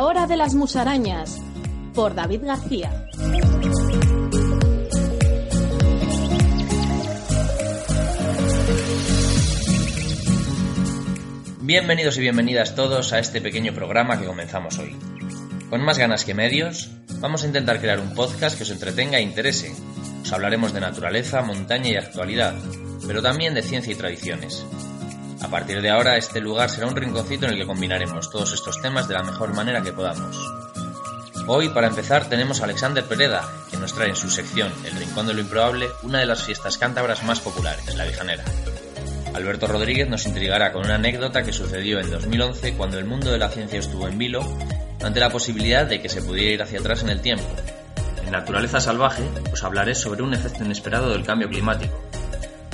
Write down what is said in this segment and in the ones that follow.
Hora de las Musarañas, por David García. Bienvenidos y bienvenidas todos a este pequeño programa que comenzamos hoy. Con más ganas que medios, vamos a intentar crear un podcast que os entretenga e interese. Os hablaremos de naturaleza, montaña y actualidad, pero también de ciencia y tradiciones. A partir de ahora, este lugar será un rinconcito en el que combinaremos todos estos temas de la mejor manera que podamos. Hoy, para empezar, tenemos a Alexander Pereda, que nos trae en su sección El Rincón de lo Improbable una de las fiestas cántabras más populares, la Vijanera. Alberto Rodríguez nos intrigará con una anécdota que sucedió en 2011 cuando el mundo de la ciencia estuvo en vilo ante la posibilidad de que se pudiera ir hacia atrás en el tiempo. En Naturaleza Salvaje os hablaré sobre un efecto inesperado del cambio climático,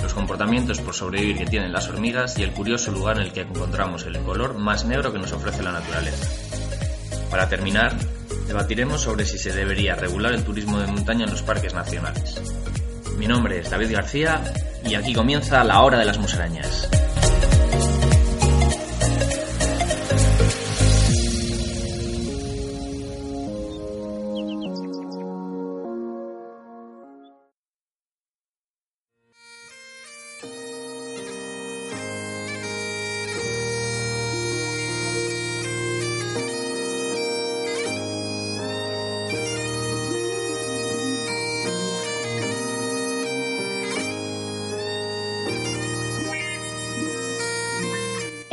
los comportamientos por sobrevivir que tienen las hormigas y el curioso lugar en el que encontramos el color más negro que nos ofrece la naturaleza. Para terminar, debatiremos sobre si se debería regular el turismo de montaña en los parques nacionales. Mi nombre es David García y aquí comienza la hora de las musarañas.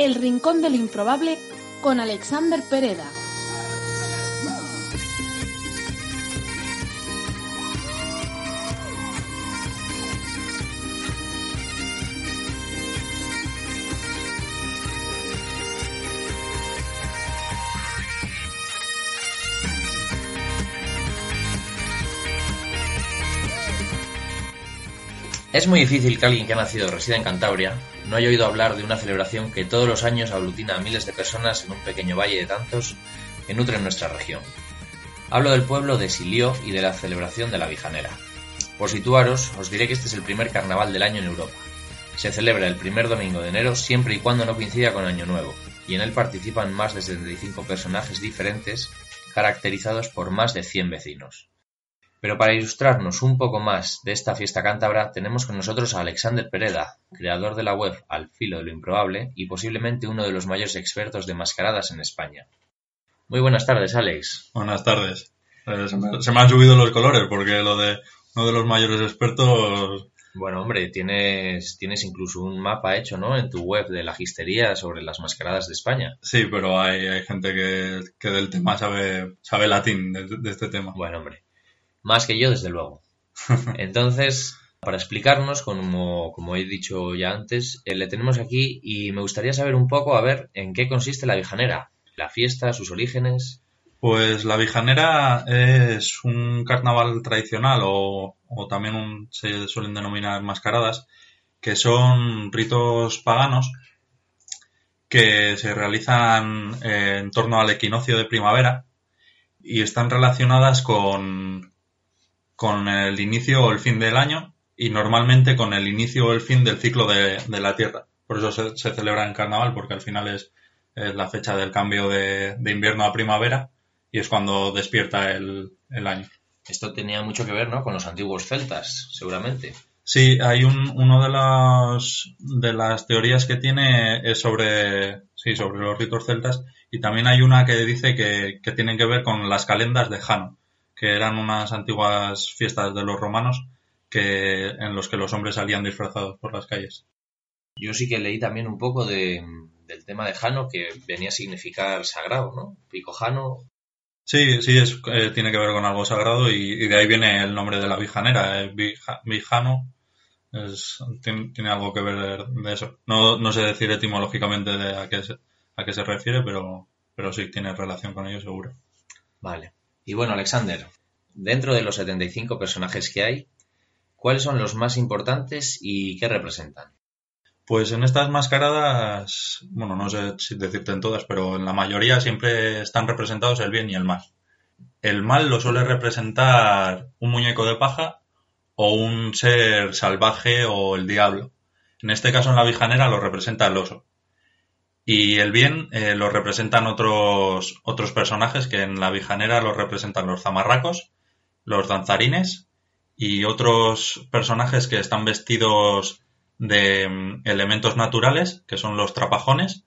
El Rincón de lo Improbable con Alexander Pereda. Es muy difícil que alguien que ha nacido o resida en Cantabria no haya oído hablar de una celebración que todos los años aglutina a miles de personas en un pequeño valle de tantos que nutren nuestra región. Hablo del pueblo de Silió y de la celebración de la Vijanera. Por situaros, os diré que este es el primer carnaval del año en Europa. Se celebra el primer domingo de enero siempre y cuando no coincida con Año Nuevo, y en él participan más de 75 personajes diferentes, caracterizados por más de 100 vecinos. Pero para ilustrarnos un poco más de esta fiesta cántabra, tenemos con nosotros a Alexander Pereda, creador de la web Al filo de lo improbable y posiblemente uno de los mayores expertos de mascaradas en España. Muy buenas tardes, Alex. Buenas tardes. Eh, se, me, se, me, han subido los colores porque lo de uno de los mayores expertos. Bueno, hombre, tienes, tienes incluso un mapa hecho, ¿no? En tu web de la gistería sobre las mascaradas de España. Sí, pero hay, hay gente que, que, del tema sabe, sabe latín de, de este tema. Bueno, hombre. Más que yo, desde luego. Entonces, para explicarnos, como, como he dicho ya antes, eh, le tenemos aquí y me gustaría saber un poco, a ver, en qué consiste la vijanera, la fiesta, sus orígenes. Pues la vijanera es un carnaval tradicional o, o también un, se suelen denominar mascaradas, que son ritos paganos que se realizan eh, en torno al equinoccio de primavera y están relacionadas con, con el inicio o el fin del año y normalmente con el inicio o el fin del ciclo de, de la Tierra. Por eso se, se, celebra en carnaval, porque al final es, es la fecha del cambio de, de, invierno a primavera y es cuando despierta el, el, año. Esto tenía mucho que ver ¿no? con los antiguos celtas, seguramente. Sí, hay un, uno de las, de las teorías que tiene es sobre, sí, sobre los ritos celtas y también hay una que dice que, que tienen que ver con las calendas de Jano que eran unas antiguas fiestas de los romanos que, en los que los hombres salían disfrazados por las calles. Yo sí que leí también un poco de, del tema de Jano, que venía a significar sagrado, ¿no? Pico Jano. Sí, sí, es, eh, tiene que ver con algo sagrado y, y, de ahí viene el nombre de la vijanera, eh, Vijano. Es, tiene, tiene, algo que ver de eso. No, no sé decir etimológicamente de a qué se, a qué se refiere, pero, pero sí tiene relación con ello seguro. Vale. Y bueno, Alexander, dentro de los 75 personajes que hay, ¿cuáles son los más importantes y qué representan? Pues en estas mascaradas, bueno, no sé si decirte en todas, pero en la mayoría siempre están representados el bien y el mal. El mal lo suele representar un muñeco de paja o un ser salvaje o el diablo. En este caso, en la vijanera lo representa el oso. Y el bien eh, lo representan otros, otros personajes que en la Vijanera lo representan los zamarracos, los danzarines y otros personajes que están vestidos de mm, elementos naturales, que son los trapajones,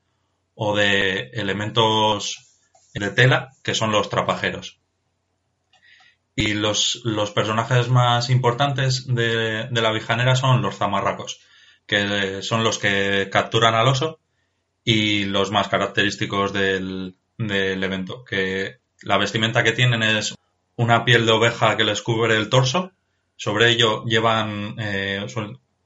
o de elementos de tela, que son los trapajeros. Y los, los personajes más importantes de, de la Vijanera son los zamarracos, que son los que capturan al oso y los más característicos del, del evento, que la vestimenta que tienen es una piel de oveja que les cubre el torso, sobre ello llevan, eh,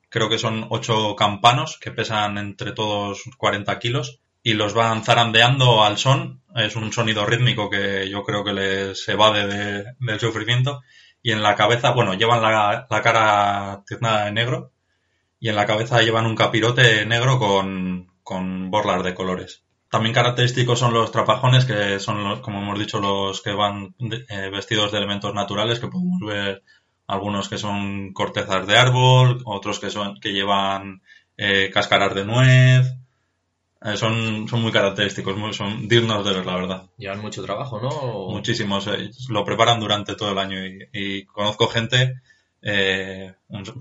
creo que son ocho campanos que pesan entre todos 40 kilos y los van zarandeando al son. Es un sonido rítmico que yo creo que les evade de, del sufrimiento. Y en la cabeza, bueno, llevan la, la cara tiznada de negro y en la cabeza llevan un capirote negro con, con borlas de colores. También característicos son los trapajones, que son, los, como hemos dicho, los que van eh, vestidos de elementos naturales, que podemos ver algunos que son cortezas de árbol, otros que son que llevan eh, cáscaras de nuez. Eh, son, son muy característicos, muy, son dignos de ver, la verdad. Llevan mucho trabajo, ¿no? Muchísimos. lo preparan durante todo el año y, y conozco gente,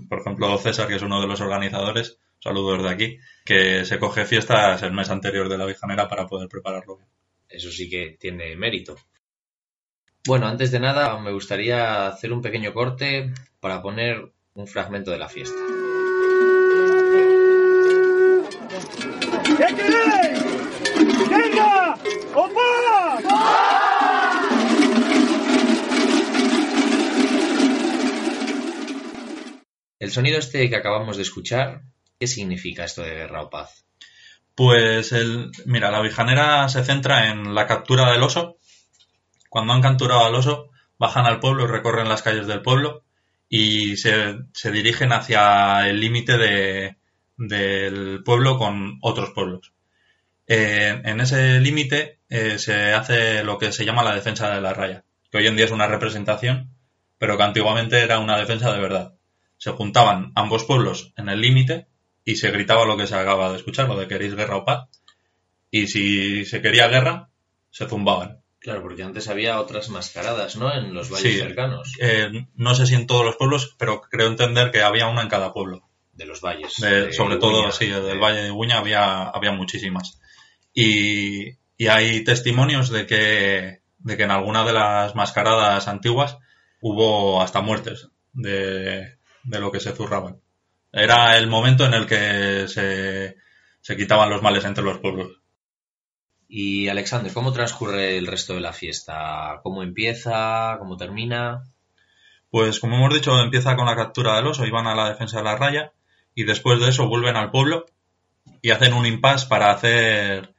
por ejemplo César, que es uno de los organizadores, saludos desde aquí, que se coge fiestas el mes anterior de la Vijanera para poder prepararlo bien. Eso sí que tiene mérito. Bueno, antes de nada me gustaría hacer un pequeño corte para poner un fragmento de la fiesta. ¿Qué queréis? ¡Venga! ¡Opa! El sonido este que acabamos de escuchar ¿Qué significa esto de guerra o paz? Pues, el, mira, la vijanera se centra en la captura del oso. Cuando han capturado al oso, bajan al pueblo recorren las calles del pueblo y se, dirigen hacia el límite de, del pueblo con otros pueblos. Eh, en ese límite eh, se hace lo que se llama la defensa de la raya, que hoy en día es una representación, pero que antiguamente era una defensa de verdad. Se juntaban ambos pueblos en el límite y se gritaba lo que se acaba de escuchar, lo de queréis guerra o paz. Y si se quería guerra, se zumbaban. Claro, porque antes había otras mascaradas, ¿no? En los valles cercanos. Eh, no sé si en todos los pueblos, pero creo entender que había una en cada pueblo. De los valles. sobre todo, sí, del Valle de Guña había, había muchísimas. Y, y, hay testimonios de que, de que en alguna de las mascaradas antiguas hubo hasta muertes de, de lo que se zurraban. Era el momento en el que se, se quitaban los males entre los pueblos. Y Alexander, ¿cómo transcurre el resto de la fiesta? ¿Cómo empieza? ¿Cómo termina? Pues como hemos dicho, empieza con la captura del oso y van a la defensa de la raya y después de eso vuelven al pueblo y hacen un impasse para hacer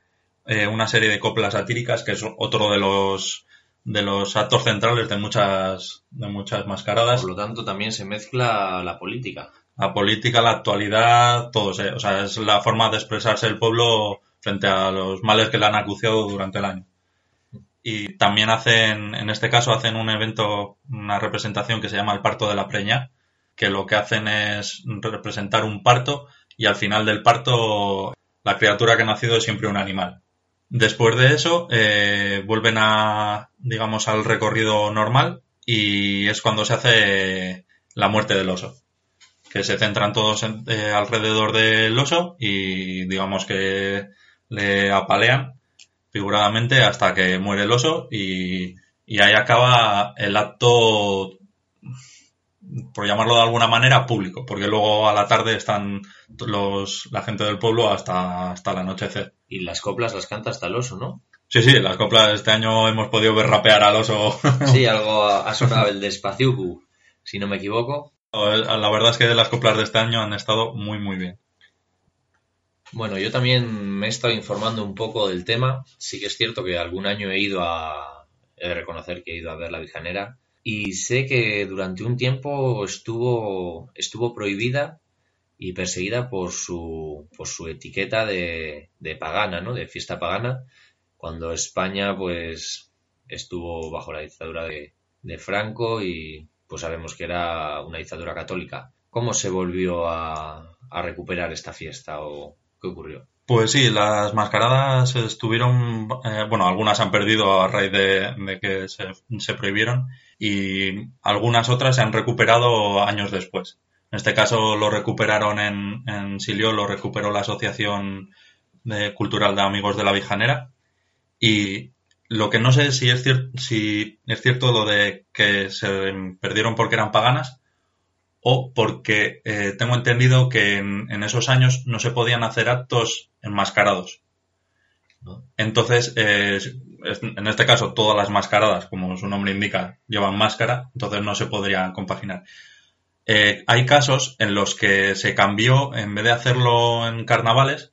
eh, una serie de coplas satíricas que es otro de los de los actos centrales de muchas de muchas mascaradas. Por lo tanto, también se mezcla la política la política, la actualidad, todo. O sea, es la forma de expresarse el pueblo frente a los males que le han acuciado durante el año. Y también hacen, en este caso, hacen un evento, una representación que se llama el parto de la preña, que lo que hacen es representar un parto y al final del parto la criatura que ha nacido es siempre un animal. Después de eso, eh, vuelven a, digamos, al recorrido normal y es cuando se hace la muerte del oso que se centran todos eh, alrededor del oso y digamos que le apalean figuradamente hasta que muere el oso y, ahí acaba el acto, por llamarlo de alguna manera, público, porque luego a la tarde están los, la gente del pueblo hasta, hasta el anochecer. Y las coplas las canta hasta el oso, ¿no? Sí, sí, las coplas este año hemos podido ver rapear al oso. Sí, algo ha sonado el despacio, si no me equivoco. La verdad es que las coplas de este año han estado muy, muy bien. Bueno, yo también me he estado informando un poco del tema. Sí que es cierto que algún año he ido a. He de reconocer que he ido a ver la Vijanera. Y sé que durante un tiempo estuvo, estuvo prohibida y perseguida por su, por su etiqueta de, pagana, ¿no? De fiesta pagana. Cuando España, pues, estuvo bajo la dictadura de Franco y pues sabemos que era una dictadura católica. ¿Cómo se volvió a, recuperar esta fiesta o qué ocurrió? Pues sí, las mascaradas estuvieron, eh, bueno, algunas han perdido a raíz de, que se, prohibieron y algunas otras se han recuperado años después. En este caso lo recuperaron en, en Silio, lo recuperó la Asociación Cultural de Amigos de la Vijanera y lo que no sé si es, si es cierto lo de que se perdieron porque eran paganas o porque eh, tengo entendido que en, esos años no se podían hacer actos enmascarados. Entonces, eh, en este caso, todas las mascaradas, como su nombre indica, llevan máscara, entonces no se podrían compaginar. Eh, hay casos en los que se cambió, en vez de hacerlo en carnavales,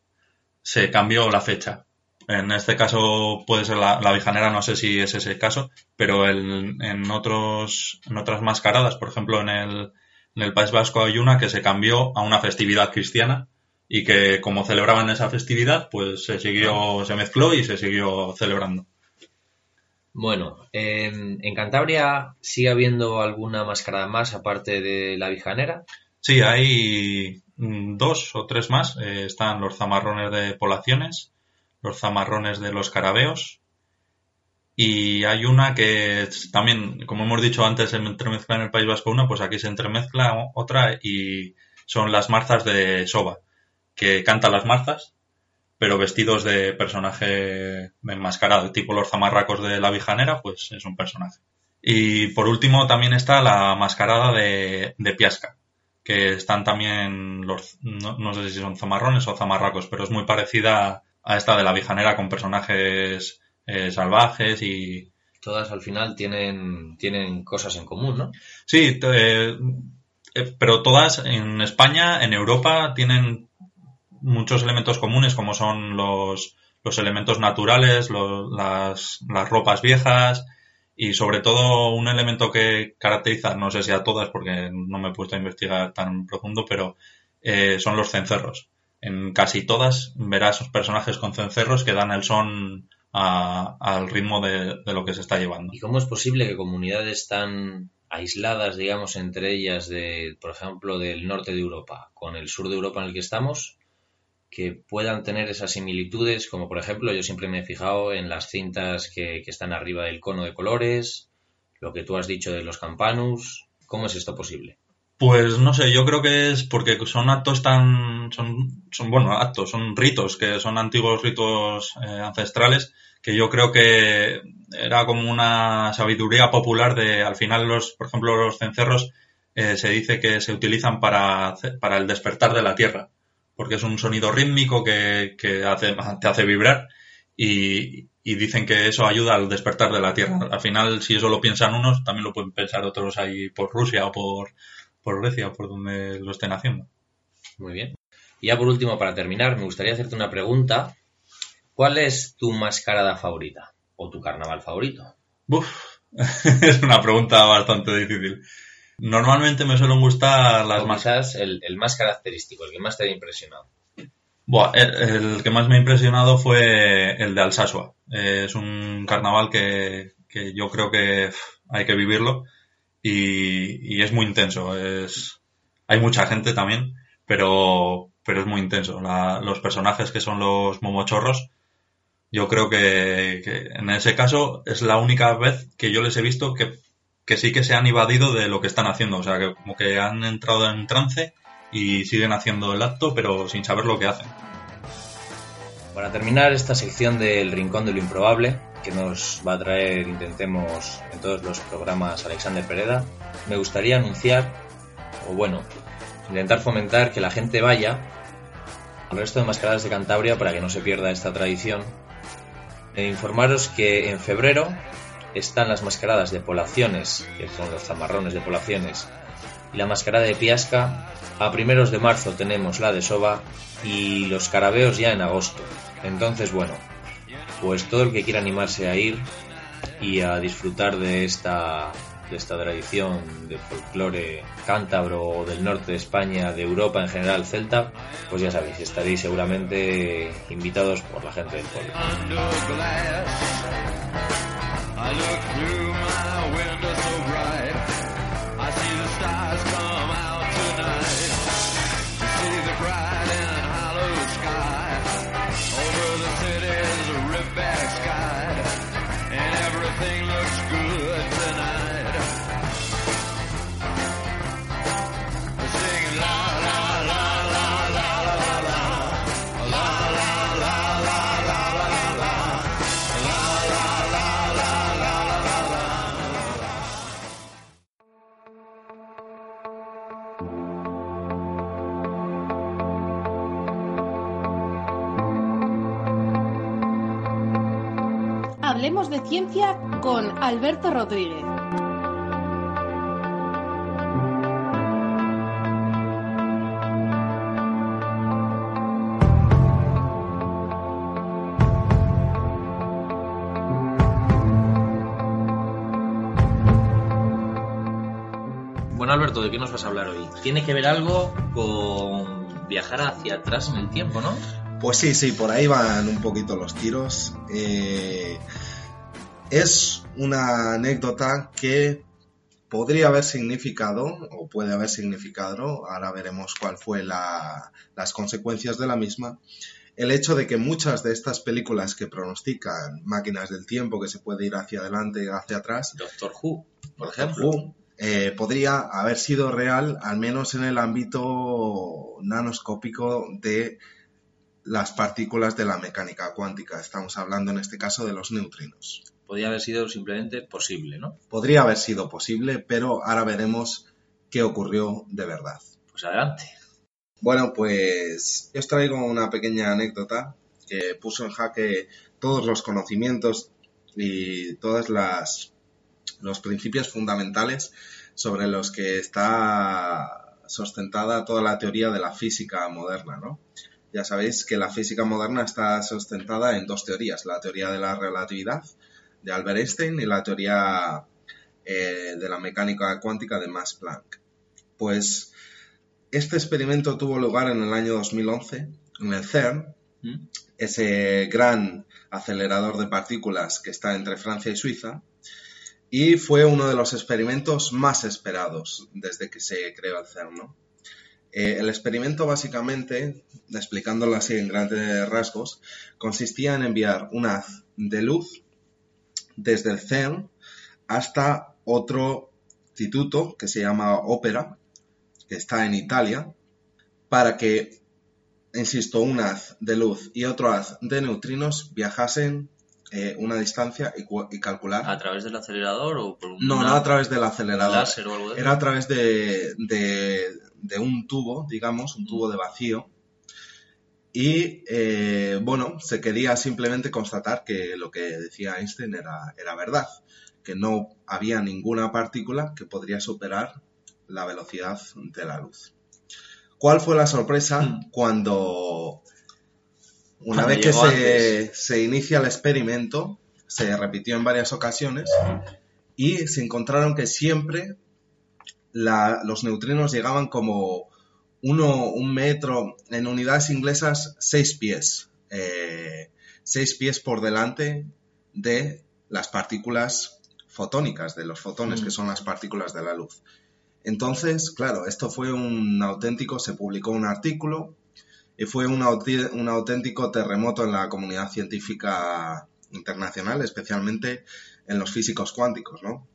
se cambió la fecha. En este caso puede ser la, la vijanera, no sé si es ese caso, pero en, otros, en otras mascaradas, por ejemplo, en el, en el País Vasco hay una que se cambió a una festividad cristiana y que como celebraban esa festividad, pues se siguió, se mezcló y se siguió celebrando. Bueno, en, Cantabria sigue habiendo alguna mascarada más aparte de la vijanera. Sí, hay mm, dos o tres más. Eh, están los zamarrones de poblaciones, los zamarrones de los carabeos, y hay una que también, como hemos dicho antes, se entremezcla en el País Vasco una, pues aquí se entremezcla otra y son las marzas de Soba, que cantan las marzas, pero vestidos de personaje enmascarado, tipo los zamarracos de la vijanera, pues es un personaje. Y por último también está la mascarada de, Piasca, que están también los, no, no, sé si son zamarrones o zamarracos, pero es muy parecida a esta de la vijanera con personajes eh, salvajes y... Todas al final tienen, tienen cosas en común, ¿no? Sí, eh, eh, pero todas en España, en Europa, tienen muchos elementos comunes como son los, los elementos naturales, las, las ropas viejas y sobre todo un elemento que caracteriza, no sé si a todas porque no me he puesto a investigar tan profundo, pero son los cencerros. En casi todas verás personajes con cencerros que dan el son al ritmo de, lo que se está llevando. ¿Y cómo es posible que comunidades tan aisladas, digamos, entre ellas, de, por ejemplo, del norte de Europa con el sur de Europa en el que estamos, que puedan tener esas similitudes, como por ejemplo, yo siempre me he fijado en las cintas que, que están arriba del cono de colores, lo que tú has dicho de los campanus, ¿cómo es esto posible? Pues no sé, yo creo que es porque son actos tan, son, son bueno, actos, son ritos, que son antiguos ritos eh, ancestrales, que yo creo que era como una sabiduría popular de, al final los, por ejemplo, los cencerros eh, se dice que se utilizan para, para el despertar de la tierra, porque es un sonido rítmico que, que hace, te hace vibrar y, y dicen que eso ayuda al despertar de la tierra. Al final, si eso lo piensan unos, también lo pueden pensar otros ahí por Rusia o por por Grecia, por donde lo estén haciendo. Muy bien. Y ya por último, para terminar, me gustaría hacerte una pregunta. ¿Cuál es tu mascarada favorita o tu carnaval favorito? Uf, es una pregunta bastante difícil. Normalmente me suelen gustar las más... El, el, más característico, el que más te ha impresionado. Buah, el, que más me ha impresionado fue el de Alsasua. es un carnaval que, que yo creo que hay que vivirlo y, es muy intenso. Es, hay mucha gente también, pero, pero es muy intenso. los personajes que son los momochorros, yo creo que, en ese caso es la única vez que yo les he visto que, que sí que se han evadido de lo que están haciendo. O sea, que como que han entrado en trance y siguen haciendo el acto, pero sin saber lo que hacen. Para terminar esta sección del Rincón de lo Improbable, que nos va a traer, intentemos, en todos los programas Alexander Pereda, me gustaría anunciar, o bueno, intentar fomentar que la gente vaya al resto de mascaradas de Cantabria para que no se pierda esta tradición. E informaros que en febrero están las mascaradas de poblaciones, que son los zamarrones de poblaciones, y la mascarada de Piasca. A primeros de marzo tenemos la de Soba y los carabeos ya en agosto. Entonces, bueno, pues todo el que quiera animarse a ir y a disfrutar de esta de esta tradición de folclore cántabro o del norte de España, de Europa en general, celta, pues ya sabéis, estaréis seguramente invitados por la gente del pueblo. Con Alberto Rodríguez. Bueno, Alberto, ¿de qué nos vas a hablar hoy? Tiene que ver algo con viajar hacia atrás en el tiempo, ¿no? Pues sí, sí, por ahí van un poquito los tiros. Eh, es una anécdota que podría haber significado, o puede haber significado, ahora veremos cuál fue la- las consecuencias de la misma, el hecho de que muchas de estas películas que pronostican máquinas del tiempo, que se puede ir hacia adelante y hacia atrás, Doctor Who, por ejemplo. Who, eh, podría haber sido real, al menos en el ámbito nanoscópico de las partículas de la mecánica cuántica. Estamos hablando en este caso de los neutrinos. Podría haber sido simplemente posible, ¿no? Podría haber sido posible, pero ahora veremos qué ocurrió de verdad. Pues adelante. Bueno, pues yo os traigo una pequeña anécdota que puso en jaque todos los conocimientos y todos las, los principios fundamentales sobre los que está sustentada toda la teoría de la física moderna, ¿no? Ya sabéis que la física moderna está sustentada en dos teorías, la teoría de la relatividad de Albert Einstein y la teoría eh, de la mecánica cuántica de Max Planck. Pues este experimento tuvo lugar en el año 2011 en el CERN, ¿Mm? ese gran acelerador de partículas que está entre Francia y Suiza, y fue uno de los experimentos más esperados desde que se creó el CERN. ¿no? Eh, el experimento básicamente, explicándolo así en grandes rasgos, consistía en enviar un haz de luz desde el CERN hasta otro instituto que se llama Ópera, que está en Italia, para que, insisto, un haz de luz y otro haz de neutrinos viajasen eh, una distancia y, y calcular. ¿A través del acelerador o por un No, no a través del acelerador. láser o algo de? Era a través de, de- de un tubo, digamos, un tubo de vacío. Y eh, bueno, se quería simplemente constatar que lo que decía Einstein era, era verdad, que no había ninguna partícula que podría superar la velocidad de la luz. ¿Cuál fue la sorpresa Mm. cuando, una Cuando vez que se, se inicia el experimento, se repitió en varias ocasiones y se encontraron que siempre la- los neutrinos llegaban como uno, un metro, en unidades inglesas, seis pies. eh, seis pies por delante de las partículas fotónicas, de los fotones, Mm. que son las partículas de la luz. Entonces, claro, esto fue un auténtico, se publicó un artículo y fue un, un auténtico terremoto en la comunidad científica internacional, especialmente en los físicos cuánticos, ¿no?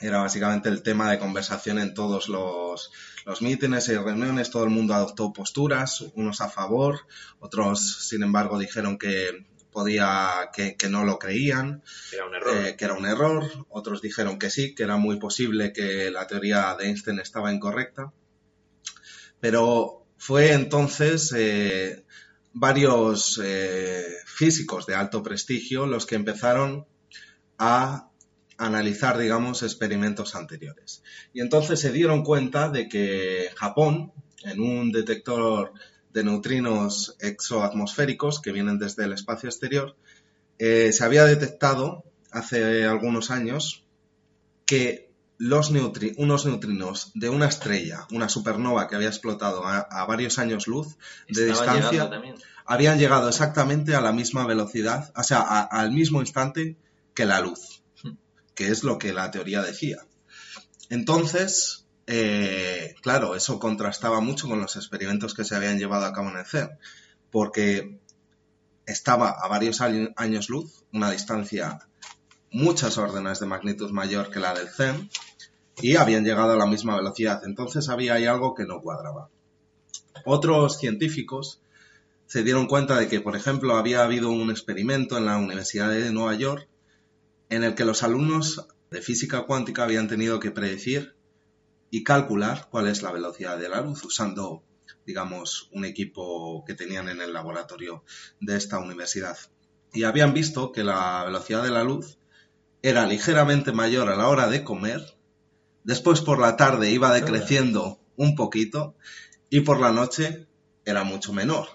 Era básicamente el tema de conversación en todos los, los mítines y reuniones, todo el mundo adoptó posturas, unos a favor, otros, sin embargo, dijeron que podía, que, que no lo creían, Era un error. eh, que era un error, otros dijeron que sí, que era muy posible que la teoría de Einstein estaba incorrecta, pero fue entonces eh, varios eh, físicos de alto prestigio los que empezaron a analizar, digamos, experimentos anteriores. Y entonces se dieron cuenta de que Japón, en un detector de neutrinos exoatmosféricos que vienen desde el espacio exterior, eh, se había detectado hace algunos años que los neutri- unos neutrinos de una estrella, una supernova que había explotado a, a varios años luz de Estaba distancia, habían llegado exactamente a la misma velocidad, o sea, a- al mismo instante que la luz, que es lo que la teoría decía. Entonces, eh, claro, eso contrastaba mucho con los experimentos que se habían llevado a cabo en el CERN, porque estaba a varios año- años luz, una distancia muchas órdenes de magnitud mayor que la del CERN, y habían llegado a la misma velocidad. Entonces había ahí algo que no cuadraba. Otros científicos se dieron cuenta de que, por ejemplo, había habido un experimento en la Universidad de Nueva York en el que los alumnos de física cuántica habían tenido que predecir y calcular cuál es la velocidad de la luz usando, digamos, un equipo que tenían en el laboratorio de esta universidad. y habían visto que la velocidad de la luz era ligeramente mayor a la hora de comer, después por la tarde iba decreciendo un poquito y por la noche era mucho menor.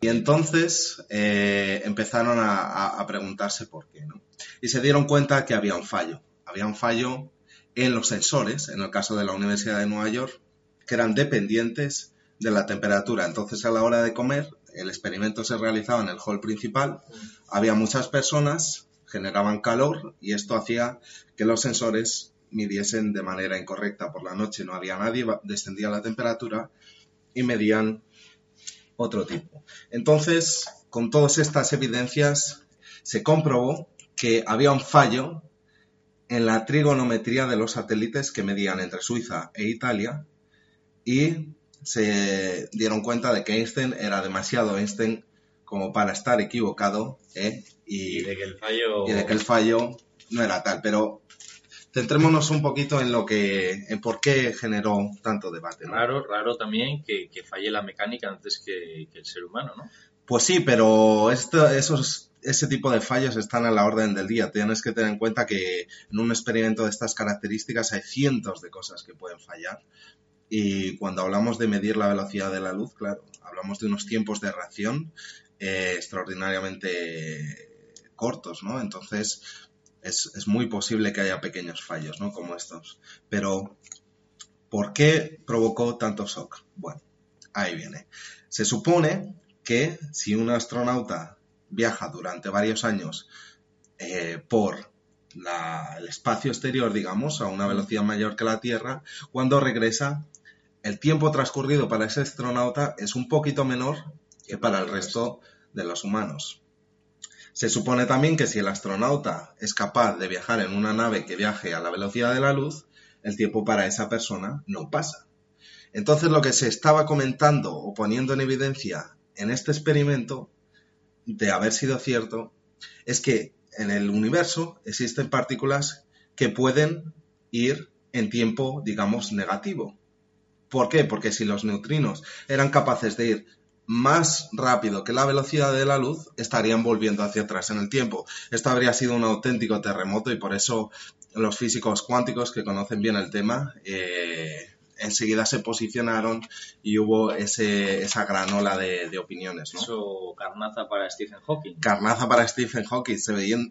Y entonces eh, empezaron a, preguntarse por qué, ¿no? Y se dieron cuenta que había un fallo. Había un fallo en los sensores, en el caso de la Universidad de Nueva York, que eran dependientes de la temperatura. Entonces, a la hora de comer, el experimento se realizaba en el hall principal, había muchas personas, generaban calor y esto hacía que los sensores midiesen de manera incorrecta. Por la noche no había nadie, descendía la temperatura y medían otro tipo. Entonces, con todas estas evidencias, se comprobó que había un fallo en la trigonometría de los satélites que medían entre Suiza e Italia y se dieron cuenta de que Einstein era demasiado Einstein como para estar equivocado ¿eh? y, de que el fallo... y de que el fallo no era tal. Pero centrémonos un poquito en lo que, en por qué generó tanto debate. Raro, raro también que, falle la mecánica antes que, el ser humano, ¿no? Pues sí, pero esto, esos, ese tipo de fallos están a la orden del día. Tienes que tener en cuenta que en un experimento de estas características hay cientos de cosas que pueden fallar. Y cuando hablamos de medir la velocidad de la luz, claro, hablamos de unos tiempos de reacción eh, extraordinariamente cortos, ¿no? Entonces, es, muy posible que haya pequeños fallos, ¿no? Como estos. Pero, ¿por qué provocó tanto shock? Bueno, ahí viene. Se supone que si un astronauta viaja durante varios años eh, por el espacio exterior, digamos, a una velocidad mayor que la Tierra, cuando regresa, el tiempo transcurrido para ese astronauta es un poquito menor que para el resto de los humanos. Se supone también que si el astronauta es capaz de viajar en una nave que viaje a la velocidad de la luz, el tiempo para esa persona no pasa. Entonces lo que se estaba comentando o poniendo en evidencia en este experimento, de haber sido cierto, es que en el universo existen partículas que pueden ir en tiempo, digamos, negativo. ¿Por qué? Porque si los neutrinos eran capaces de ir más rápido que la velocidad de la luz, estarían volviendo hacia atrás en el tiempo. Esto habría sido un auténtico terremoto y por eso los físicos cuánticos que conocen bien el tema eh, enseguida se posicionaron y hubo ese, esa granola de, de opiniones. ¿no? Eso, carnaza para Stephen Hawking. Carnaza para Stephen Hawking,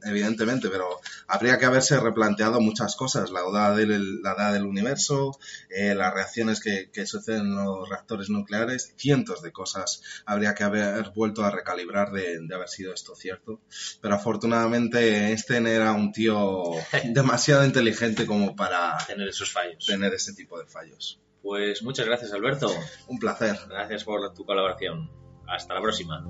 evidentemente, pero habría que haberse replanteado muchas cosas, la edad del, la edad del universo, eh, las reacciones que, que, suceden en los reactores nucleares, cientos de cosas habría que haber vuelto a recalibrar de, de haber sido esto cierto. Pero afortunadamente Einstein era un tío demasiado inteligente como para tener esos fallos. Tener ese tipo de fallos. Pues muchas gracias, Alberto. Un placer. Gracias por tu colaboración. Hasta la próxima.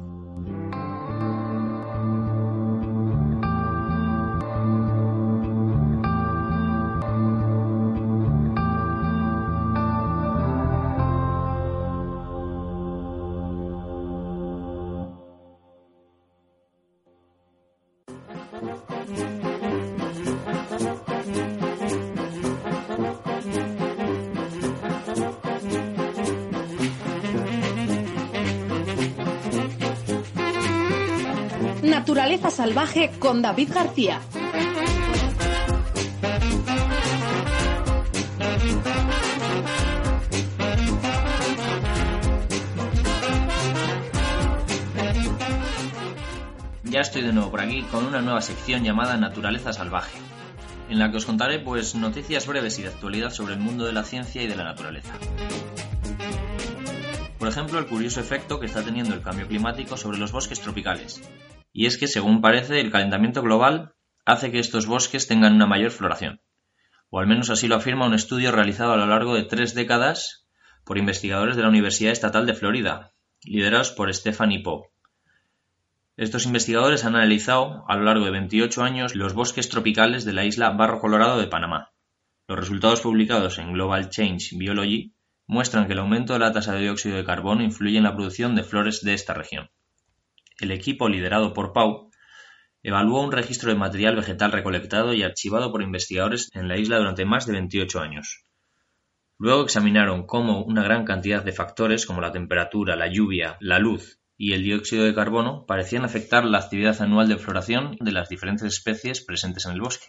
Naturaleza Salvaje con David García. Ya estoy de nuevo por aquí con una nueva sección llamada Naturaleza Salvaje, en la que os contaré pues noticias breves y de actualidad sobre el mundo de la ciencia y de la naturaleza. Por ejemplo, el curioso efecto que está teniendo el cambio climático sobre los bosques tropicales, y es que, según parece, el calentamiento global hace que estos bosques tengan una mayor floración, o al menos así lo afirma un estudio realizado a lo largo de tres décadas por investigadores de la Universidad Estatal de Florida, liderados por Stephanie Poe. Estos investigadores han analizado a lo largo de 28 años los bosques tropicales de la isla Barro Colorado de Panamá. Los resultados publicados en Global Change Biology muestran que el aumento de la tasa de dióxido de carbono influye en la producción de flores de esta región el equipo liderado por Pau evaluó un registro de material vegetal recolectado y archivado por investigadores en la isla durante más de 28 años. Luego examinaron cómo una gran cantidad de factores como la temperatura, la lluvia, la luz y el dióxido de carbono parecían afectar la actividad anual de floración de las diferentes especies presentes en el bosque.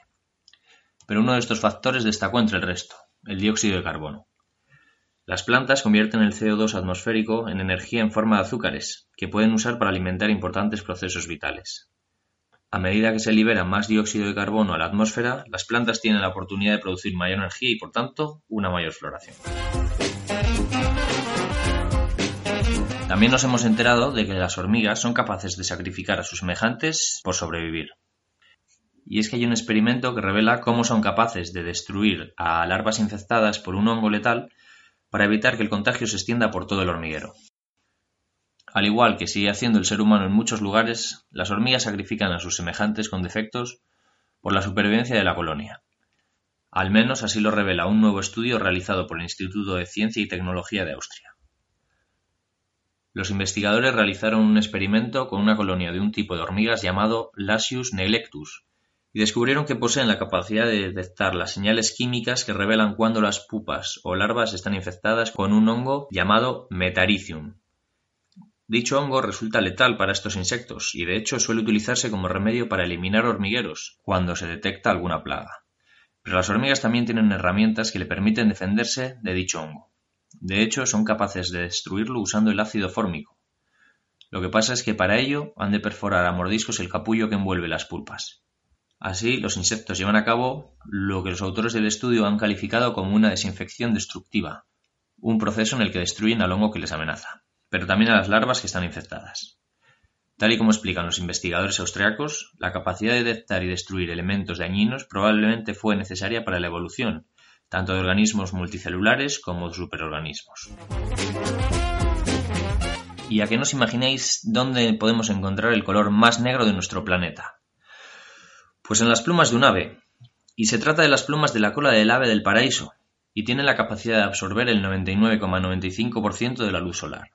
Pero uno de estos factores destacó entre el resto, el dióxido de carbono. Las plantas convierten el CO2 atmosférico en energía en forma de azúcares, que pueden usar para alimentar importantes procesos vitales. A medida que se libera más dióxido de carbono a la atmósfera, las plantas tienen la oportunidad de producir mayor energía y, por tanto, una mayor floración. También nos hemos enterado de que las hormigas son capaces de sacrificar a sus semejantes por sobrevivir. Y es que hay un experimento que revela cómo son capaces de destruir a larvas infectadas por un hongo letal para evitar que el contagio se extienda por todo el hormiguero. Al igual que sigue haciendo el ser humano en muchos lugares, las hormigas sacrifican a sus semejantes con defectos por la supervivencia de la colonia. Al menos así lo revela un nuevo estudio realizado por el Instituto de Ciencia y Tecnología de Austria. Los investigadores realizaron un experimento con una colonia de un tipo de hormigas llamado Lasius neglectus, y descubrieron que poseen la capacidad de detectar las señales químicas que revelan cuando las pupas o larvas están infectadas con un hongo llamado Metaricium. Dicho hongo resulta letal para estos insectos y de hecho suele utilizarse como remedio para eliminar hormigueros cuando se detecta alguna plaga. Pero las hormigas también tienen herramientas que le permiten defenderse de dicho hongo. De hecho, son capaces de destruirlo usando el ácido fórmico. Lo que pasa es que para ello han de perforar a mordiscos el capullo que envuelve las pulpas. Así, los insectos llevan a cabo lo que los autores del estudio han calificado como una desinfección destructiva, un proceso en el que destruyen al hongo que les amenaza, pero también a las larvas que están infectadas. Tal y como explican los investigadores austriacos, la capacidad de detectar y destruir elementos dañinos probablemente fue necesaria para la evolución, tanto de organismos multicelulares como de superorganismos. ¿Y a qué nos imagináis dónde podemos encontrar el color más negro de nuestro planeta? Pues en las plumas de un ave. Y se trata de las plumas de la cola del ave del paraíso, y tiene la capacidad de absorber el 99,95% de la luz solar.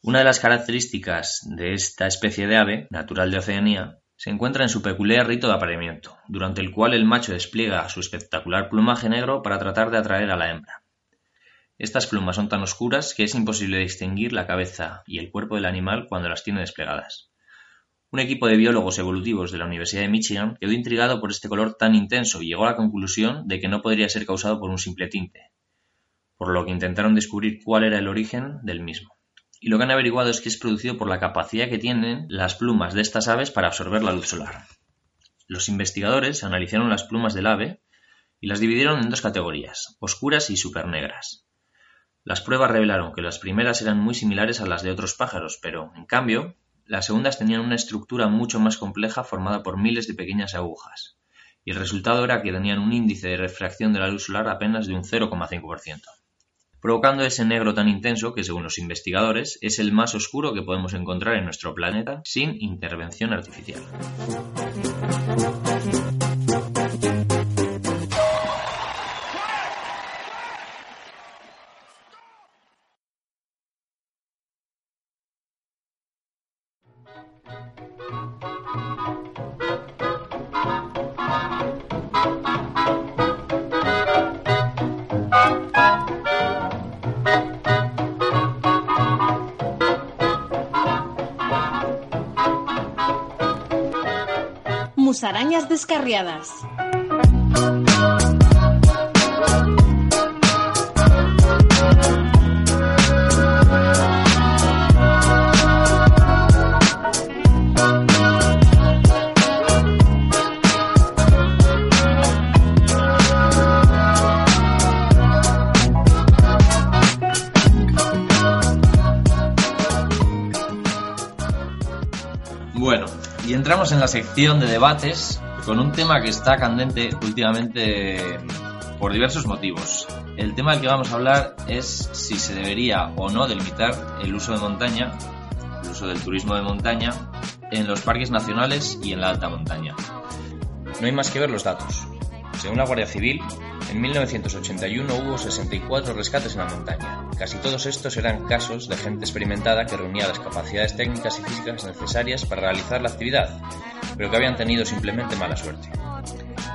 Una de las características de esta especie de ave, natural de Oceanía, se encuentra en su peculiar rito de apareamiento, durante el cual el macho despliega su espectacular plumaje negro para tratar de atraer a la hembra. Estas plumas son tan oscuras que es imposible distinguir la cabeza y el cuerpo del animal cuando las tiene desplegadas. Un equipo de biólogos evolutivos de la Universidad de Michigan quedó intrigado por este color tan intenso y llegó a la conclusión de que no podría ser causado por un simple tinte, por lo que intentaron descubrir cuál era el origen del mismo. Y lo que han averiguado es que es producido por la capacidad que tienen las plumas de estas aves para absorber la luz solar. Los investigadores analizaron las plumas del ave y las dividieron en dos categorías, oscuras y supernegras. Las pruebas revelaron que las primeras eran muy similares a las de otros pájaros, pero, en cambio, las segundas tenían una estructura mucho más compleja formada por miles de pequeñas agujas, y el resultado era que tenían un índice de refracción de la luz solar apenas de un 0,5%, provocando ese negro tan intenso que, según los investigadores, es el más oscuro que podemos encontrar en nuestro planeta sin intervención artificial. Musarañas descarriadas. En la sección de debates con un tema que está candente últimamente por diversos motivos. El tema del que vamos a hablar es si se debería o no delimitar el uso de montaña, el uso del turismo de montaña, en los parques nacionales y en la alta montaña. No hay más que ver los datos. Según la Guardia Civil, en 1981 hubo 64 rescates en la montaña. Casi todos estos eran casos de gente experimentada que reunía las capacidades técnicas y físicas necesarias para realizar la actividad, pero que habían tenido simplemente mala suerte.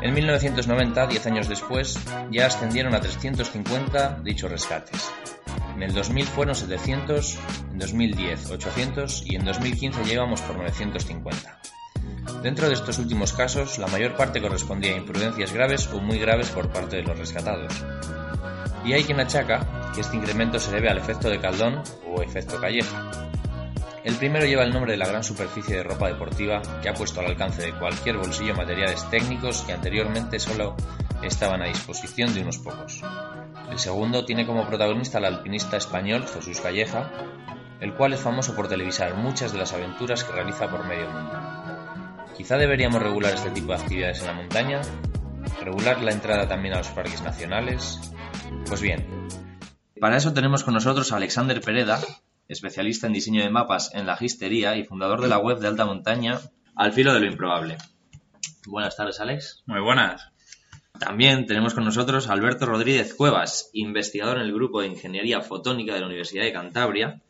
En 1990, 10 años después, ya ascendieron a 350 dichos rescates. En el 2000 fueron 700, en 2010 800 y en 2015 llevamos por 950. Dentro de estos últimos casos, la mayor parte correspondía a imprudencias graves o muy graves por parte de los rescatados. Y hay quien achaca que este incremento se debe al efecto de Caldón o efecto Calleja. El primero lleva el nombre de la gran superficie de ropa deportiva que ha puesto al alcance de cualquier bolsillo materiales técnicos que anteriormente solo estaban a disposición de unos pocos. El segundo tiene como protagonista al alpinista español Jesús Calleja, el cual es famoso por televisar muchas de las aventuras que realiza por medio mundo. Quizá deberíamos regular este tipo de actividades en la montaña, regular la entrada también a los parques nacionales. Pues bien, para eso tenemos con nosotros a Alexander Pereda, especialista en diseño de mapas en la gistería y fundador de la web de alta montaña Al filo de lo improbable. Buenas tardes, Alex. Muy buenas. También tenemos con nosotros a Alberto Rodríguez Cuevas, investigador en el grupo de Ingeniería Fotónica de la Universidad de Cantabria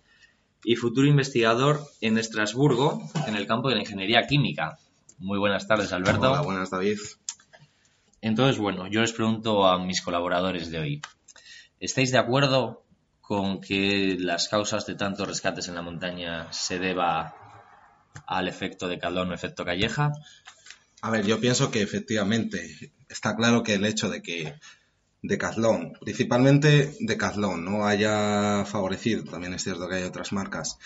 y futuro investigador en Estrasburgo en el campo de la Ingeniería Química. Muy buenas tardes, Alberto. Hola, buenas, David. Entonces, bueno, yo les pregunto a mis colaboradores de hoy, ¿estáis de acuerdo con que las causas de tantos rescates en la montaña se deba al efecto de Caldón o efecto Calleja? A ver, yo pienso que efectivamente está claro que el hecho de que Decathlon, principalmente Decathlon, no haya favorecido, también es cierto que hay otras marcas,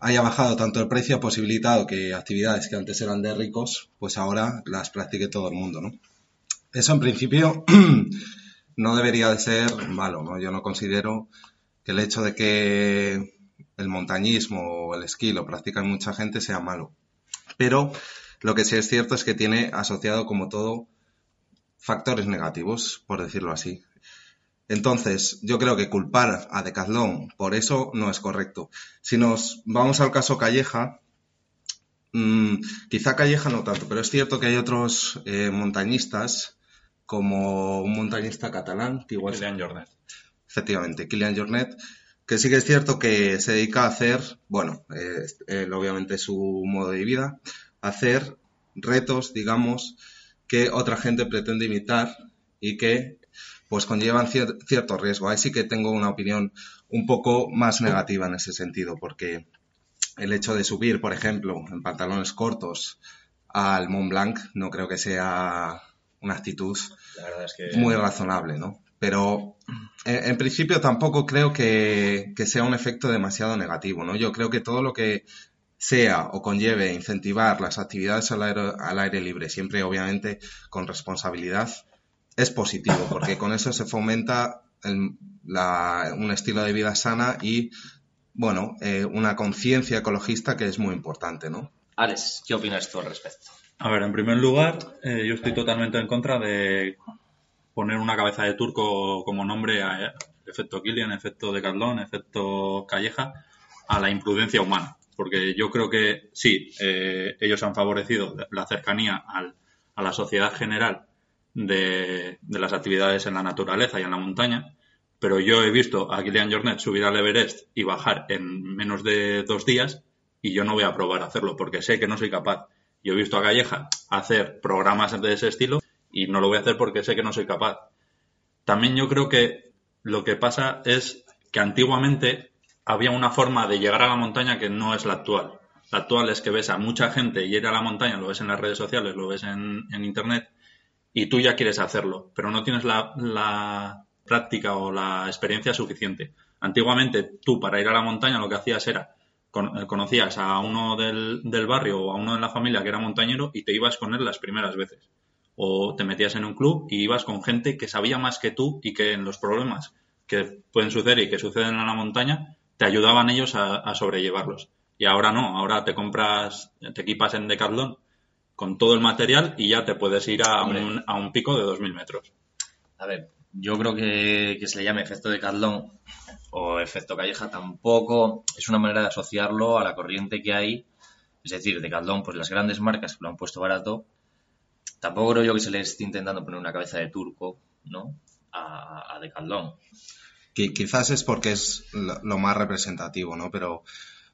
haya bajado tanto el precio, ha posibilitado que actividades que antes eran de ricos, pues ahora las practique todo el mundo, ¿no? Eso en principio no debería de ser malo, ¿no? Yo no considero que el hecho de que el montañismo o el esquí lo practican mucha gente sea malo. Pero lo que sí es cierto es que tiene asociado como todo factores negativos, por decirlo así. Entonces, yo creo que culpar a Decathlon por eso no es correcto. Si nos vamos al caso Calleja, mmm, quizá Calleja no tanto, pero es cierto que hay otros eh, montañistas, como un montañista catalán, que igual Kilian Jornet. Efectivamente, Kilian Jornet, que sí que es cierto que se dedica a hacer, bueno, eh, él, obviamente su modo de vida, hacer retos, digamos, que otra gente pretende imitar y que pues conllevan cier cierto riesgo. Ahí sí que tengo una opinión un poco más negativa en ese sentido, porque el hecho de subir, por ejemplo, en pantalones cortos al Mont Blanc no creo que sea una actitud es que... muy razonable, ¿no? Pero en, en principio tampoco creo que, que, sea un efecto demasiado negativo, ¿no? Yo creo que todo lo que sea o conlleve incentivar las actividades al aire, al aire libre, siempre obviamente con responsabilidad, es positivo, porque con eso se fomenta el, la, un estilo de vida sana y, bueno, eh, una conciencia ecologista que es muy importante, ¿no? Alex, ¿qué opinas tú al respecto? A ver, en primer lugar, eh, yo estoy totalmente en contra de poner una cabeza de turco como nombre a efecto Killian, efecto Decathlon, efecto Calleja, a la imprudencia humana. Porque yo creo que sí, eh, ellos han favorecido la cercanía al, a la sociedad general de, las actividades en la naturaleza y en la montaña, pero yo he visto a Kilian Jornet subir al Everest y bajar en menos de dos días y yo no voy a probar a hacerlo porque sé que no soy capaz. Yo he visto a Calleja hacer programas de ese estilo y no lo voy a hacer porque sé que no soy capaz. También yo creo que lo que pasa es que antiguamente había una forma de llegar a la montaña que no es la actual. La actual es que ves a mucha gente ir a la montaña, lo ves en las redes sociales, lo ves en internet y tú ya quieres hacerlo, pero no tienes la, práctica o la experiencia suficiente. Antiguamente tú para ir a la montaña lo que hacías era conocías a uno del, barrio o a uno de la familia que era montañero y te ibas con él las primeras veces. O te metías en un club y ibas con gente que sabía más que tú y que en los problemas que pueden suceder y que suceden en la montaña te ayudaban ellos a, a sobrellevarlos. Y ahora no, ahora te compras, te equipas en Decathlon con todo el material y ya te puedes ir a, un, a un, pico de 2.000 metros. A ver, yo creo que, que se le llame efecto Decathlon o efecto calleja tampoco es una manera de asociarlo a la corriente que hay. Es decir, Decathlon, pues las grandes marcas que lo han puesto barato, tampoco creo yo que se le esté intentando poner una cabeza de turco, ¿no? A, a Decathlon. Que quizás es porque es lo, lo más representativo, ¿no? Pero,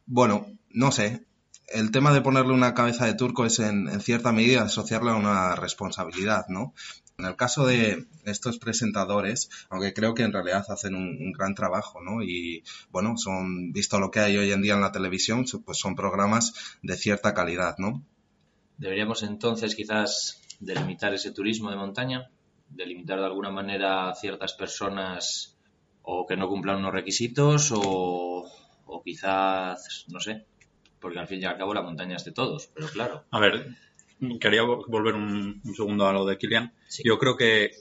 bueno, no sé. El tema de ponerle una cabeza de turco es en, en cierta medida asociarle a una responsabilidad, ¿no? En el caso de estos presentadores, aunque creo que en realidad hacen un, gran trabajo, ¿no? Y bueno, son, visto lo que hay hoy en día en la televisión, pues son programas de cierta calidad, ¿no? Deberíamos entonces quizás delimitar ese turismo de montaña, delimitar de alguna manera ciertas personas o que no cumplan unos requisitos o, o quizás, no sé, porque al fin y al cabo la montaña es de todos, pero claro. A ver, quería volver un, segundo a lo de Kilian. Yo creo que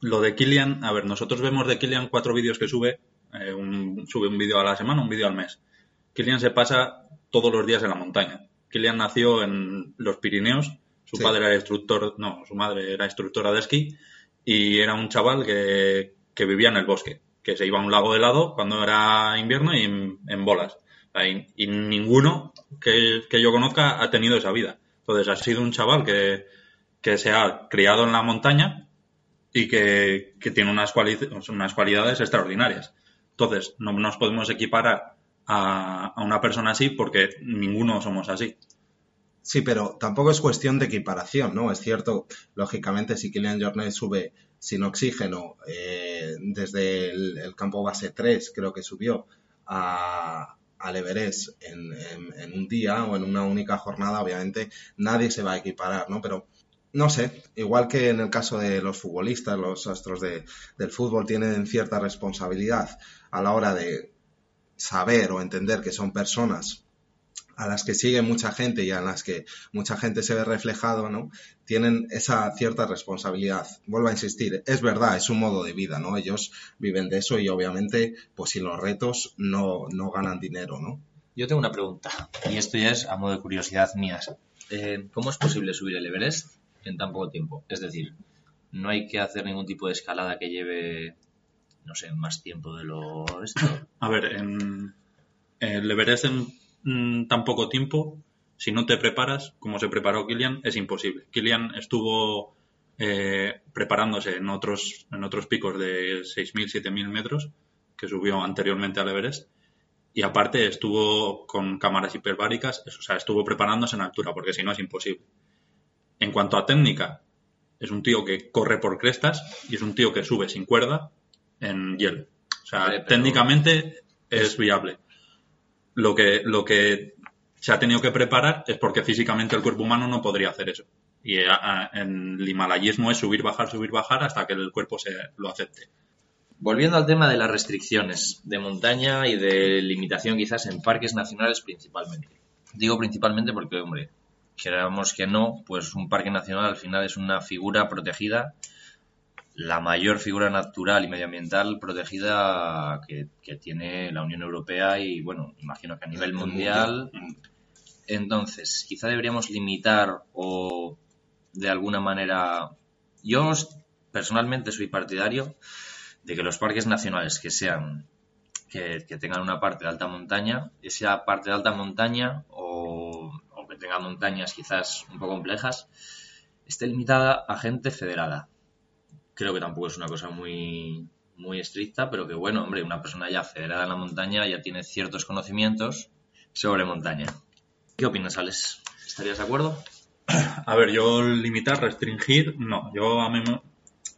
lo de Kilian, a ver, nosotros vemos de Kilian cuatro vídeos que sube, eh, un, sube un vídeo a la semana, un vídeo al mes. Kilian se pasa todos los días en la montaña. Kilian nació en los Pirineos, su padre era instructor, no, su madre era instructora de esquí y era un chaval que, que vivía en el bosque que se iba a un lago de helado cuando era invierno y en, bolas. Y, ninguno que, yo conozca ha tenido esa vida. Entonces ha sido un chaval que, se ha criado en la montaña y que, tiene unas, cualidades extraordinarias. Entonces no nos podemos equiparar a, a una persona así porque ninguno somos así. Sí, pero tampoco es cuestión de equiparación, ¿no? Es cierto, lógicamente, si Kylian Jornet sube sin oxígeno eh, desde el, campo base 3, creo que subió, a, al Everest en, un día o en una única jornada, obviamente nadie se va a equiparar, ¿no? Pero no sé, igual que en el caso de los futbolistas, los astros del fútbol tienen cierta responsabilidad a la hora de saber o entender que son personas a las que sigue mucha gente y a las que mucha gente se ve reflejado, ¿no? Tienen esa cierta responsabilidad. Vuelvo a insistir, es verdad, es un modo de vida, ¿no? Ellos viven de eso y obviamente, pues sin los retos no, no ganan dinero, ¿no? Yo tengo una pregunta, y esto ya es a modo de curiosidad mía. Eh, ¿Cómo es posible subir el Everest en tan poco tiempo? Es decir, no hay que hacer ningún tipo de escalada que lleve, no sé, más tiempo de lo... Esto. A ver, en el Everest en Mm, tan poco tiempo, si no te preparas como se preparó Kilian, es imposible. Kilian estuvo eh, preparándose en otros, en otros picos de 6.000, 7.000 metros, que subió anteriormente al Everest, y aparte estuvo con cámaras hiperbáricas, o sea, estuvo preparándose en altura, porque si no es imposible. En cuanto a técnica, es un tío que corre por crestas y es un tío que sube sin cuerda en hielo. O sea, técnicamente es viable lo que, lo que se ha tenido que preparar es porque físicamente el cuerpo humano no podría hacer eso. Y en el himalayismo es subir, bajar, subir, bajar hasta que el cuerpo se lo acepte. Volviendo al tema de las restricciones de montaña y de limitación quizás en parques nacionales principalmente. Digo principalmente porque, hombre, queramos que no, pues un parque nacional al final es una figura protegida la mayor figura natural y medioambiental protegida que, tiene la Unión Europea y, bueno, imagino que a nivel mundial. Entonces, quizá deberíamos limitar o de alguna manera. Yo personalmente soy partidario de que los parques nacionales que sean que, tengan una parte de alta montaña, esa parte de alta montaña o, o que tenga montañas quizás un poco complejas, esté limitada a gente federada creo que tampoco es una cosa muy, muy estricta, pero que bueno, hombre, una persona ya federada en la montaña ya tiene ciertos conocimientos sobre montaña. ¿Qué opinas, Alex? ¿Estarías de acuerdo? A ver, yo limitar, restringir, no. Yo a mí,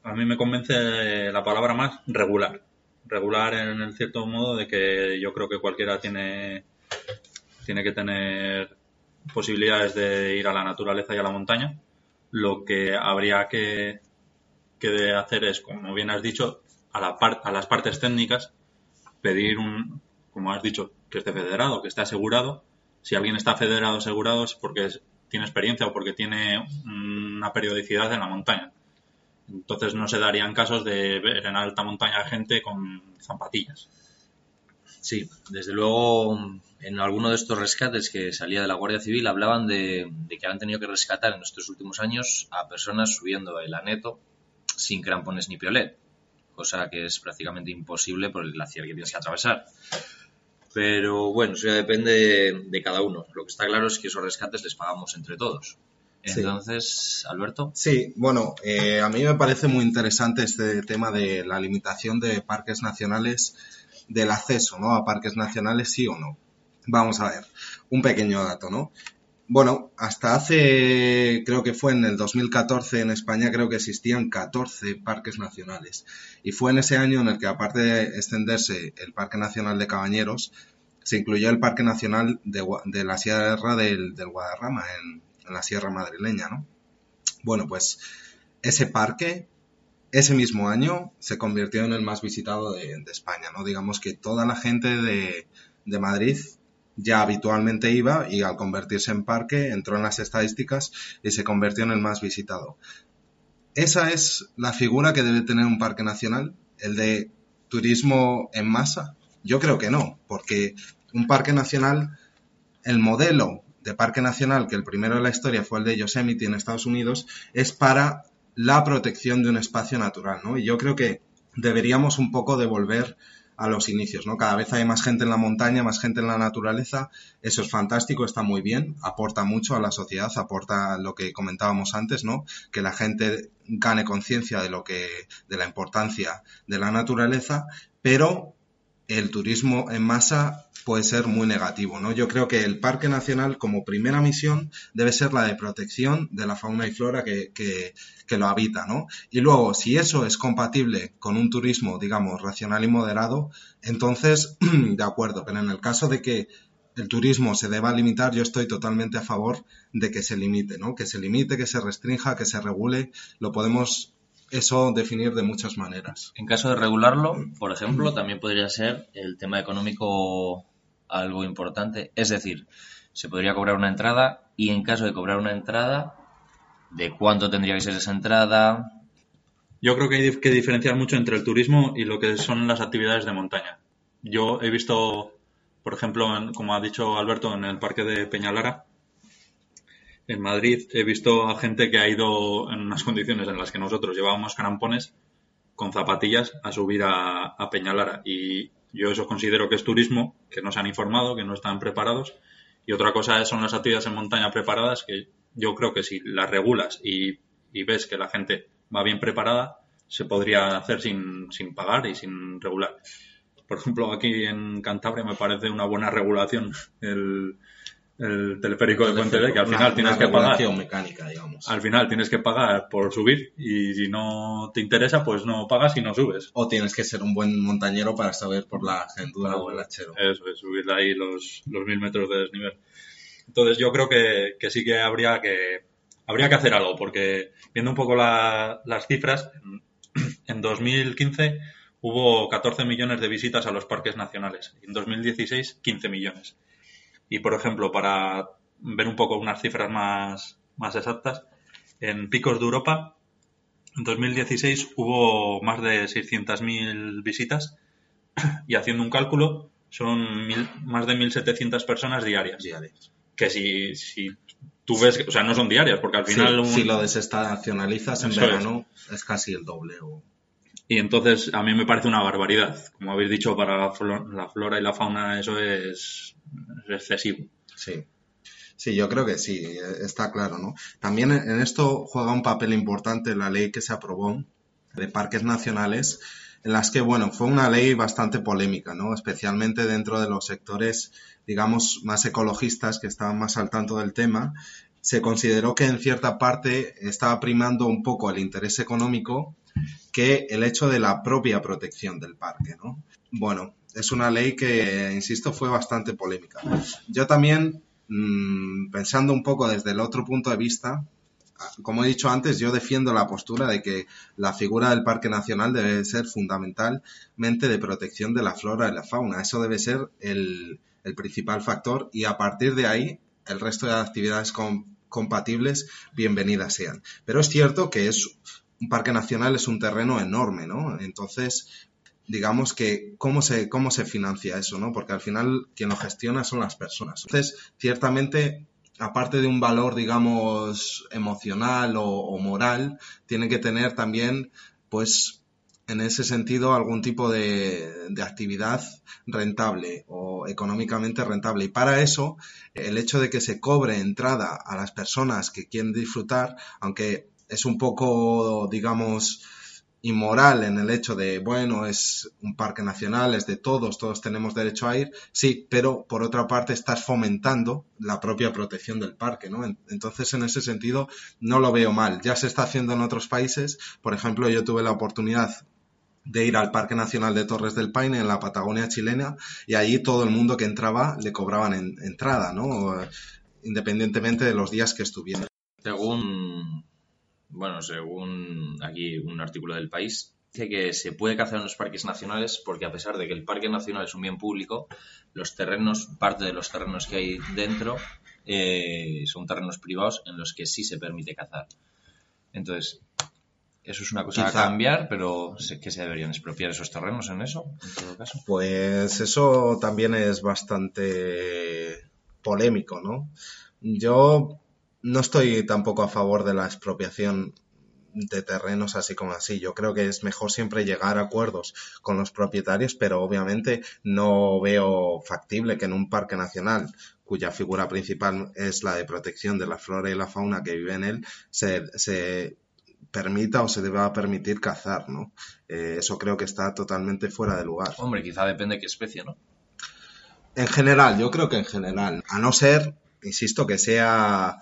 a mí me convence la palabra más regular. Regular en el cierto modo de que yo creo que cualquiera tiene, tiene que tener posibilidades de ir a la naturaleza y a la montaña. Lo que habría que que de hacer es, como bien has dicho, a, la a las partes técnicas pedir un, como has dicho, que esté federado, que esté asegurado. Si alguien está federado asegurado es porque tiene experiencia o porque tiene una periodicidad en la montaña. Entonces no se darían casos de ver en alta montaña gente con zapatillas. Sí, desde luego en alguno de estos rescates que salía de la Guardia Civil hablaban de que han tenido que rescatar en estos últimos años a personas subiendo el aneto sin crampones ni piolet, cosa que es prácticamente imposible por el glaciar que tienes que atravesar. Pero bueno, eso ya depende de, cada uno. Lo que está claro es que esos rescates les pagamos entre todos. Entonces, Alberto. Sí, bueno, eh, a mí me parece muy interesante este tema de la limitación de parques nacionales, del acceso ¿no? a parques nacionales, sí o no. Vamos a ver, un pequeño dato, ¿no? Bueno, hasta hace, creo que fue en el 2014 en España, creo que existían 14 parques nacionales. Y fue en ese año en el que, aparte de extenderse el Parque Nacional de Cabañeros, se incluyó el Parque Nacional de, la Sierra del, Guadarrama, en, la Sierra Madrileña, ¿no? Bueno, pues ese parque, ese mismo año, se convirtió en el más visitado de, España, ¿no? Digamos que toda la gente de Madrid ya habitualmente iba y al convertirse en parque entró en las estadísticas y se convirtió en el más visitado. Esa es la figura que debe tener un parque nacional, el de turismo en masa. Yo creo que no, porque un parque nacional, el modelo de parque nacional, que el primero de la historia fue el de Yosemite en Estados Unidos, es para la protección de un espacio natural, ¿no? Y yo creo que deberíamos un poco devolver a los inicios, ¿no? Cada vez hay más gente en la montaña, más gente en la naturaleza, eso es fantástico, está muy bien, aporta mucho a la sociedad, aporta lo que comentábamos antes, ¿no? Que la gente gane conciencia de lo que, de la importancia de la naturaleza, pero el turismo en masa puede ser muy negativo, ¿no? Yo creo que el Parque Nacional como primera misión debe ser la de protección de la fauna y flora que, que, que, lo habita, ¿no? Y luego, si eso es compatible con un turismo, digamos, racional y moderado, entonces, de acuerdo, pero en el caso de que el turismo se deba limitar, yo estoy totalmente a favor de que se limite, ¿no? Que se limite, que se restrinja, que se regule, lo podemos eso definir de muchas maneras. En caso de regularlo, por ejemplo, también podría ser el tema económico algo importante. Es decir, se podría cobrar una entrada y en caso de cobrar una entrada, ¿de cuánto tendría que ser esa entrada? Yo creo que hay que diferenciar mucho entre el turismo y lo que son las actividades de montaña. Yo he visto, por ejemplo, como ha dicho Alberto, en el parque de Peñalara, en Madrid, he visto a gente que ha ido en unas condiciones en las que nosotros llevábamos crampones con zapatillas a subir a Peñalara. Y yo eso considero que es turismo, que no se han informado, que no están preparados. Y otra cosa son las actividades en montaña preparadas, que yo creo que si las regulas y, ves que la gente va bien preparada, se podría hacer sin, sin pagar y sin regular. Por ejemplo, aquí en Cantabria me parece una buena regulación el, el teleférico de Puente que al final tienes que pagar. mecánica, digamos. Al final tienes que pagar por subir y si no te interesa, pues no pagas y no subes. O tienes que ser un buen montañero para saber por la agentura o el hachero. Eso es, subir ahí los, los mil metros de desnivel. Entonces yo creo que, que, sí que habría que habría que hacer algo, porque viendo un poco las cifras, en 2015 hubo 14 millones de visitas a los parques nacionales, en 2016 15 millones. Y, por ejemplo, para ver un poco unas cifras más, más exactas, en Picos de Europa, en 2016 hubo más de 600.000 visitas y haciendo un cálculo son más de 1.700 personas diarias. Diarias. Que si, si tú ves, o sea, no son diarias, porque al final... Si lo desestacionalizas en verano es. casi el doble. Y entonces a mí me parece una barbaridad. Como habéis dicho, para la flora y la fauna eso es excesivo. Sí. Sí, yo creo que sí, está claro, ¿no? También en esto juega un papel importante la ley que se aprobó de parques nacionales, en las que, bueno, fue una ley bastante polémica, ¿no? Especialmente dentro de los sectores, digamos, más ecologistas que estaban más al tanto del tema. Se consideró que en cierta parte estaba primando un poco el interés económico que el hecho de la propia protección del parque, ¿no? Bueno, es una ley que, insisto, fue bastante polémica. Yo también, mm, pensando un poco desde el otro punto de vista, como he dicho antes, yo defiendo la postura de que la figura del Parque Nacional debe ser fundamentalmente de protección de la flora y la fauna. Eso debe ser el, principal factor y a partir de ahí el resto de actividades compatibles bienvenidas sean. Pero es cierto que es un parque nacional es un terreno enorme, ¿no? Entonces, digamos que cómo se, cómo se financia eso, ¿no? Porque al final quien lo gestiona son las personas. Entonces, ciertamente, aparte de un valor, digamos, emocional o, moral, tiene que tener también, pues, en ese sentido, algún tipo de, de, actividad rentable o económicamente rentable. Y para eso, el hecho de que se cobre entrada a las personas que quieren disfrutar, aunque es un poco, digamos, inmoral en el hecho de, bueno, es un parque nacional, es de todos, todos tenemos derecho a ir, sí, pero por otra parte estás fomentando la propia protección del parque, ¿no? Entonces, en ese sentido, no lo veo mal. Ya se está haciendo en otros países, por ejemplo, yo tuve la oportunidad de ir al Parque Nacional de Torres del Paine en la Patagonia chilena y allí todo el mundo que entraba le cobraban entrada, ¿no? Independientemente de los días que estuviera. Según bueno, según aquí un artículo del país, dice que se puede cazar en los parques nacionales porque a pesar de que el parque nacional es un bien público, los terrenos, parte de los terrenos que hay dentro eh, son terrenos privados en los que sí se permite cazar. Entonces, eso es una cosa a cambiar, pero que se deberían expropiar esos terrenos en eso, en todo caso. Pues eso también es bastante polémico, ¿no? Yo no estoy tampoco a favor de la expropiación de terrenos así como así. Yo creo que es mejor siempre llegar a acuerdos con los propietarios, pero obviamente no veo factible que en un parque nacional cuya figura principal es la de protección de la flora y la fauna que vive en él, se, permita o se deba permitir cazar, ¿no? Eh, eso creo que está totalmente fuera de lugar. Hombre, quizá depende de qué especie, ¿no? En general, yo creo que en general, a no ser, insisto, que sea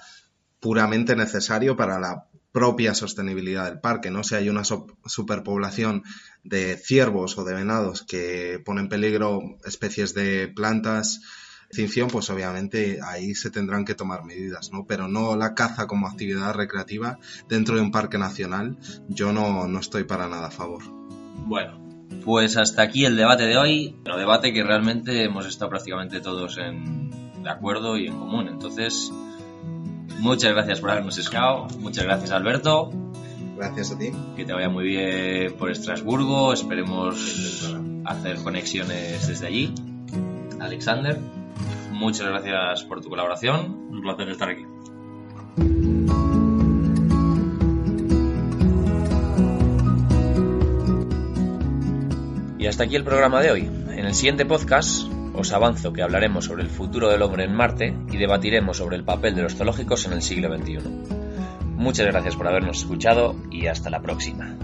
puramente necesario para la propia sostenibilidad del parque, ¿no? Si hay una superpoblación de ciervos o de venados que pone en peligro especies de plantas, extinción, pues obviamente ahí se tendrán que tomar medidas, ¿no? Pero no la caza como actividad recreativa dentro de un parque nacional, yo no, no estoy para nada a favor. Bueno, pues hasta aquí el debate de hoy, un debate que realmente hemos estado prácticamente todos en, de acuerdo y en común, entonces Muchas gracias por habernos escuchado. Muchas gracias, Alberto. Gracias a ti. Que te vaya muy bien por Estrasburgo. Esperemos hacer conexiones desde allí. Alexander, muchas gracias por tu colaboración. Un placer estar aquí. Y hasta aquí el programa de hoy. En el siguiente podcast os avanzo que hablaremos sobre el futuro del hombre en Marte y debatiremos sobre el papel de los zoológicos en el siglo XXI. Muchas gracias por habernos escuchado y hasta la próxima.